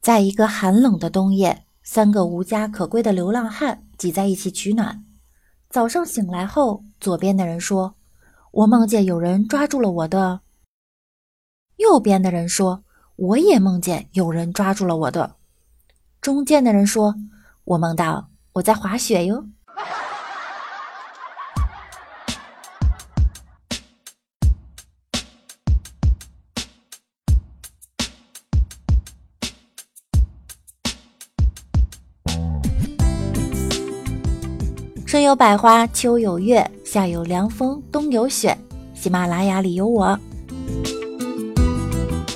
在一个寒冷的冬夜，三个无家可归的流浪汉挤在一起取暖。早上醒来后，左边的人说：“我梦见有人抓住了我的。”右边的人说：“我也梦见有人抓住了我的。”中间的人说：“我梦到我在滑雪哟。”有百花，秋有月，夏有凉风，冬有雪。喜马拉雅里有我。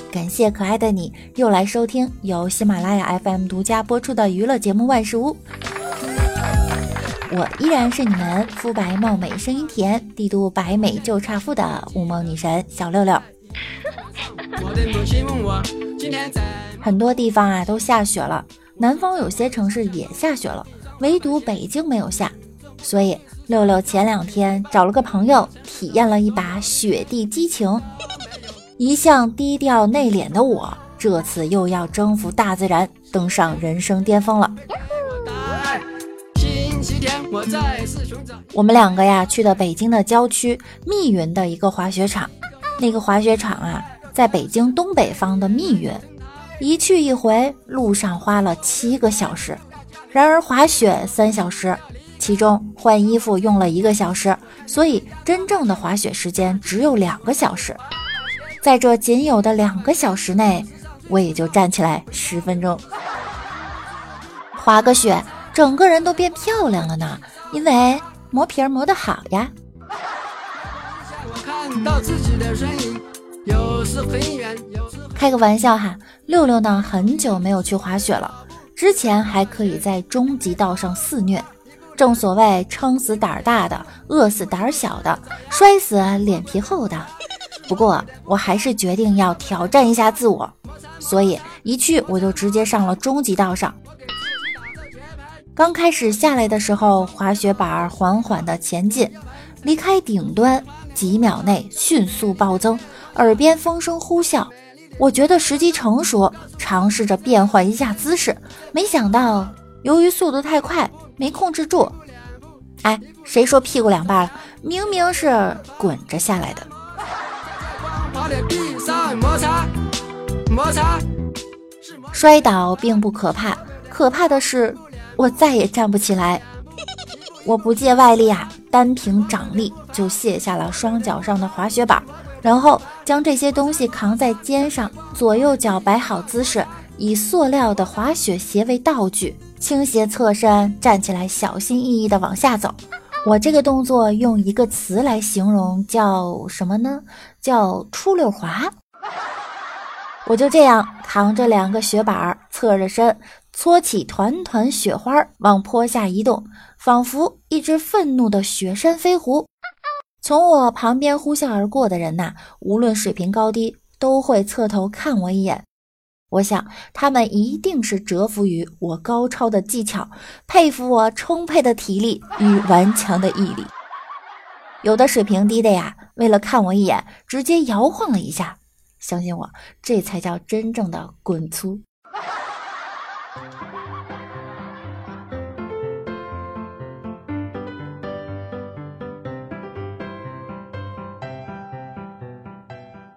感谢可爱的你又来收听由喜马拉雅 FM 独家播出的娱乐节目《万事屋》。我依然是你们肤白貌美、声音甜、帝都白美就差富的雾梦女神小六六。很多地方啊都下雪了，南方有些城市也下雪了，唯独北京没有下。所以六六前两天找了个朋友体验了一把雪地激情。一向低调内敛的我，这次又要征服大自然，登上人生巅峰了。我们两个呀去的北京的郊区密云的一个滑雪场，那个滑雪场啊在北京东北方的密云，一去一回路上花了七个小时，然而滑雪三小时。其中换衣服用了一个小时，所以真正的滑雪时间只有两个小时。在这仅有的两个小时内，我也就站起来十分钟，滑个雪，整个人都变漂亮了呢。因为磨皮儿磨得好呀。开个玩笑哈，六六呢很久没有去滑雪了，之前还可以在终极道上肆虐。正所谓撑死胆儿大的，饿死胆儿小的，摔死脸皮厚的。不过我还是决定要挑战一下自我，所以一去我就直接上了终极道上。刚开始下来的时候，滑雪板缓缓的前进，离开顶端几秒内迅速暴增，耳边风声呼啸。我觉得时机成熟，尝试着变换一下姿势，没想到由于速度太快。没控制住，哎，谁说屁股两半了？明明是滚着下来的。摔倒并不可怕，可怕的是我再也站不起来。我不借外力啊，单凭掌力就卸下了双脚上的滑雪板，然后将这些东西扛在肩上，左右脚摆好姿势，以塑料的滑雪鞋为道具。倾斜侧身站起来，小心翼翼地往下走。我这个动作用一个词来形容，叫什么呢？叫出溜滑。我就这样扛着两个雪板，侧着身，搓起团团雪花往坡下移动，仿佛一只愤怒的雪山飞狐。从我旁边呼啸而过的人呐，无论水平高低，都会侧头看我一眼。我想，他们一定是折服于我高超的技巧，佩服我充沛的体力与顽强的毅力。有的水平低的呀，为了看我一眼，直接摇晃了一下。相信我，这才叫真正的滚粗。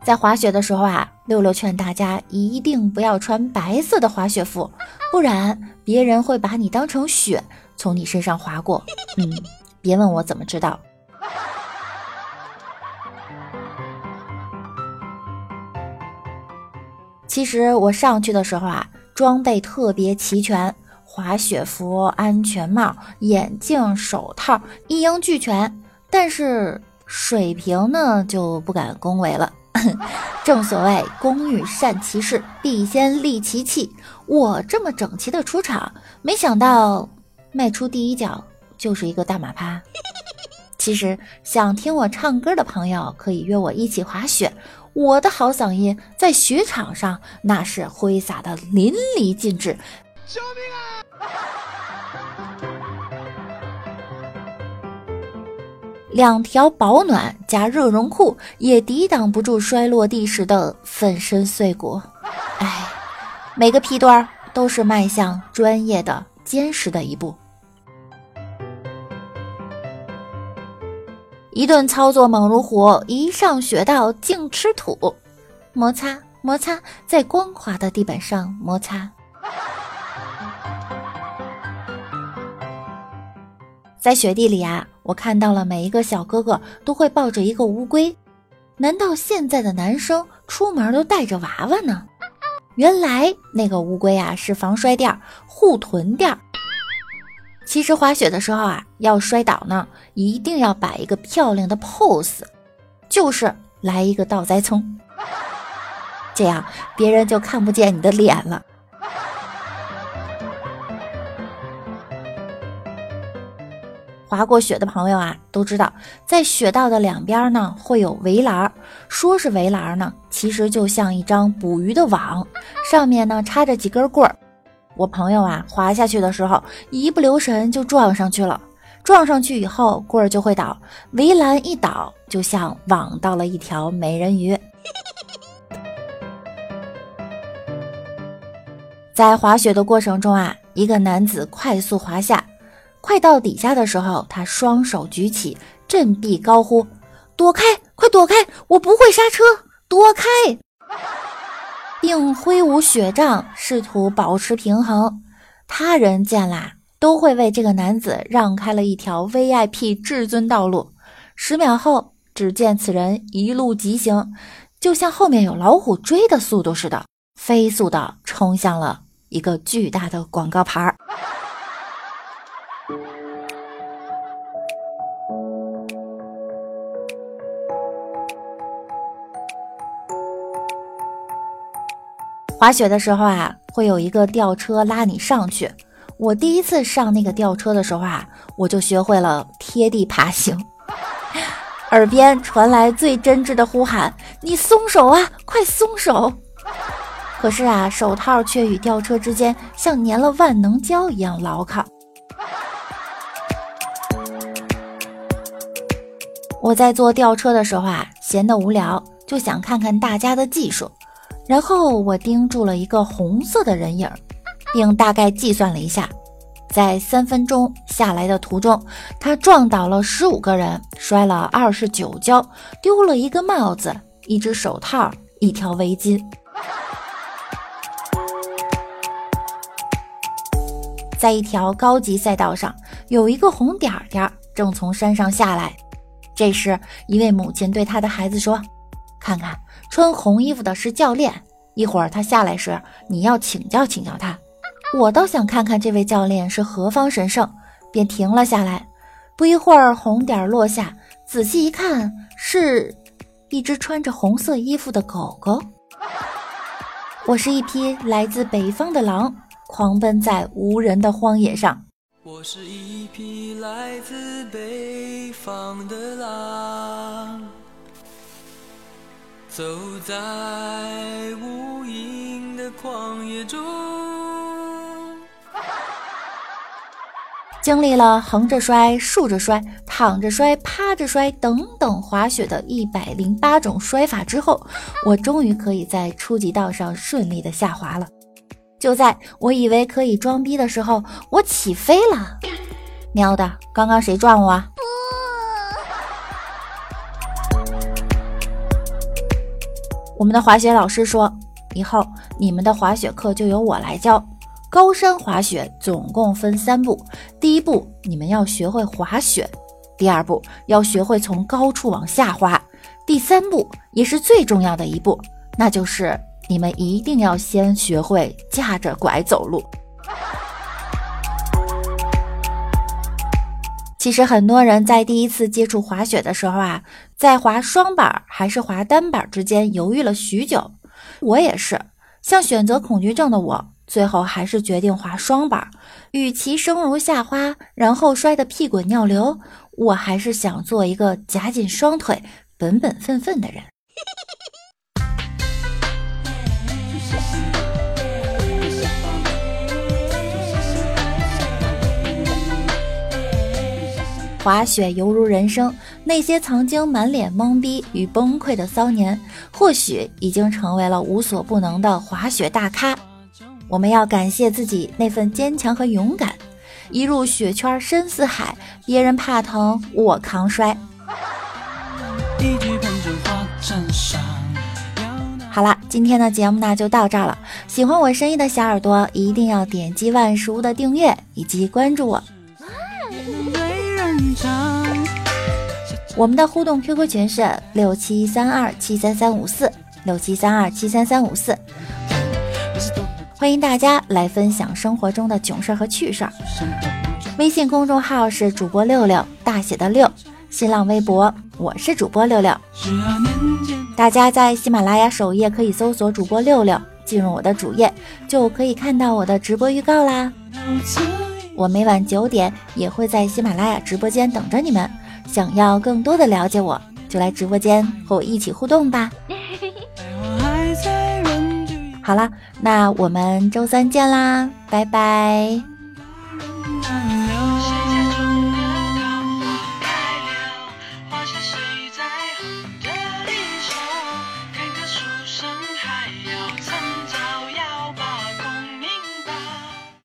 在滑雪的时候啊，六六劝大家一定不要穿白色的滑雪服，不然别人会把你当成雪从你身上滑过。嗯，别问我怎么知道。其实我上去的时候啊，装备特别齐全，滑雪服、安全帽、眼镜、手套一应俱全，但是水平呢就不敢恭维了。正所谓工欲善其事，必先利其器。我这么整齐的出场，没想到迈出第一脚就是一个大马趴。其实想听我唱歌的朋友可以约我一起滑雪，我的好嗓音在雪场上那是挥洒的淋漓尽致。救命啊！两条保暖加热绒裤也抵挡不住摔落地时的粉身碎骨。哎，每个屁墩儿都是迈向专业的、坚实的一步。一顿操作猛如虎，一上雪道净吃土，摩擦摩擦，在光滑的地板上摩擦。在雪地里啊，我看到了每一个小哥哥都会抱着一个乌龟。难道现在的男生出门都带着娃娃呢？原来那个乌龟啊是防摔垫、护臀垫。其实滑雪的时候啊，要摔倒呢，一定要摆一个漂亮的 pose，就是来一个倒栽葱，这样别人就看不见你的脸了。滑过雪的朋友啊，都知道，在雪道的两边呢会有围栏说是围栏呢，其实就像一张捕鱼的网，上面呢插着几根棍儿。我朋友啊，滑下去的时候一不留神就撞上去了，撞上去以后棍儿就会倒，围栏一倒，就像网到了一条美人鱼。在滑雪的过程中啊，一个男子快速滑下。快到底下的时候，他双手举起，振臂高呼：“躲开，快躲开！我不会刹车，躲开！”并挥舞雪杖，试图保持平衡。他人见啦，都会为这个男子让开了一条 VIP 至尊道路。十秒后，只见此人一路疾行，就像后面有老虎追的速度似的，飞速的冲向了一个巨大的广告牌儿。滑雪的时候啊，会有一个吊车拉你上去。我第一次上那个吊车的时候啊，我就学会了贴地爬行，耳边传来最真挚的呼喊：“你松手啊，快松手！”可是啊，手套却与吊车之间像粘了万能胶一样牢靠。我在坐吊车的时候啊，闲得无聊，就想看看大家的技术。然后我盯住了一个红色的人影，并大概计算了一下，在三分钟下来的途中，他撞倒了十五个人，摔了二十九跤，丢了一个帽子、一只手套、一条围巾。在一条高级赛道上，有一个红点点正从山上下来。这时，一位母亲对他的孩子说：“看看。”穿红衣服的是教练，一会儿他下来时，你要请教请教他。我倒想看看这位教练是何方神圣，便停了下来。不一会儿，红点落下，仔细一看，是一只穿着红色衣服的狗狗。我是一匹来自北方的狼，狂奔在无人的荒野上。我是一匹来自北方的狼。走在无垠的旷野中，经历了横着摔、竖着摔、躺着摔、趴着摔等等滑雪的一百零八种摔法之后，我终于可以在初级道上顺利的下滑了。就在我以为可以装逼的时候，我起飞了！喵的，刚刚谁撞我？我们的滑雪老师说：“以后你们的滑雪课就由我来教。高山滑雪总共分三步，第一步你们要学会滑雪，第二步要学会从高处往下滑，第三步也是最重要的一步，那就是你们一定要先学会架着拐走路。”其实很多人在第一次接触滑雪的时候啊，在滑双板还是滑单板之间犹豫了许久。我也是，像选择恐惧症的我，最后还是决定滑双板。与其生如夏花，然后摔得屁滚尿流，我还是想做一个夹紧双腿、本本分分的人。滑雪犹如人生，那些曾经满脸懵逼与崩溃的骚年，或许已经成为了无所不能的滑雪大咖。我们要感谢自己那份坚强和勇敢。一入雪圈深似海，别人怕疼我扛摔。好了，今天的节目呢就到这儿了。喜欢我声音的小耳朵，一定要点击万事屋的订阅以及关注我。我们的互动 QQ 群是六七三二七三三五四六七三二七三三五四，欢迎大家来分享生活中的囧事儿和趣事儿。微信公众号是主播六六大写的六，新浪微博我是主播六六。大家在喜马拉雅首页可以搜索主播六六，进入我的主页就可以看到我的直播预告啦。我每晚九点也会在喜马拉雅直播间等着你们。想要更多的了解我，就来直播间和我一起互动吧。好了，那我们周三见啦，拜拜。